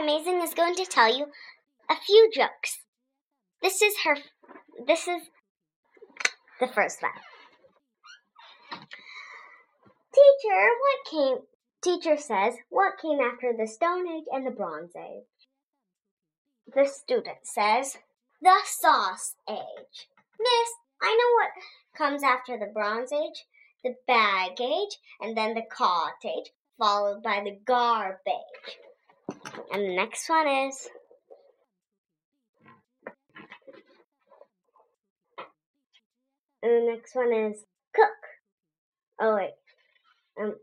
Amazing is going to tell you a few jokes. This is her. This is the first one. Teacher, what came? Teacher says, what came after the Stone Age and the Bronze Age? The student says, the Sauce Age. Miss, I know what comes after the Bronze Age, the Bag Age, and then the Cottage, followed by the Garbage. And the next one is And the next one is cook. Oh wait. Um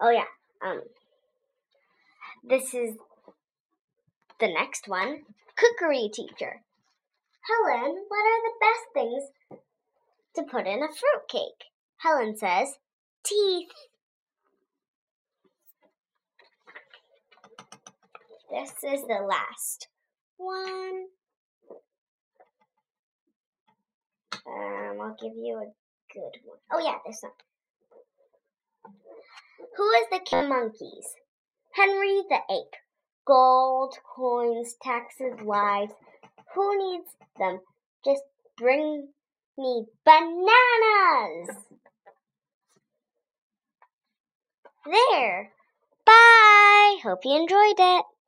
oh yeah. Um this is the next one. Cookery teacher. Helen, what are the best things to put in a fruit cake? Helen says, teeth. This is the last one. Um, I'll give you a good one. Oh yeah, this one. Who is the king of monkeys? Henry the ape. Gold, coins, taxes, lives. Who needs them? Just bring me bananas. There. Bye. Hope you enjoyed it.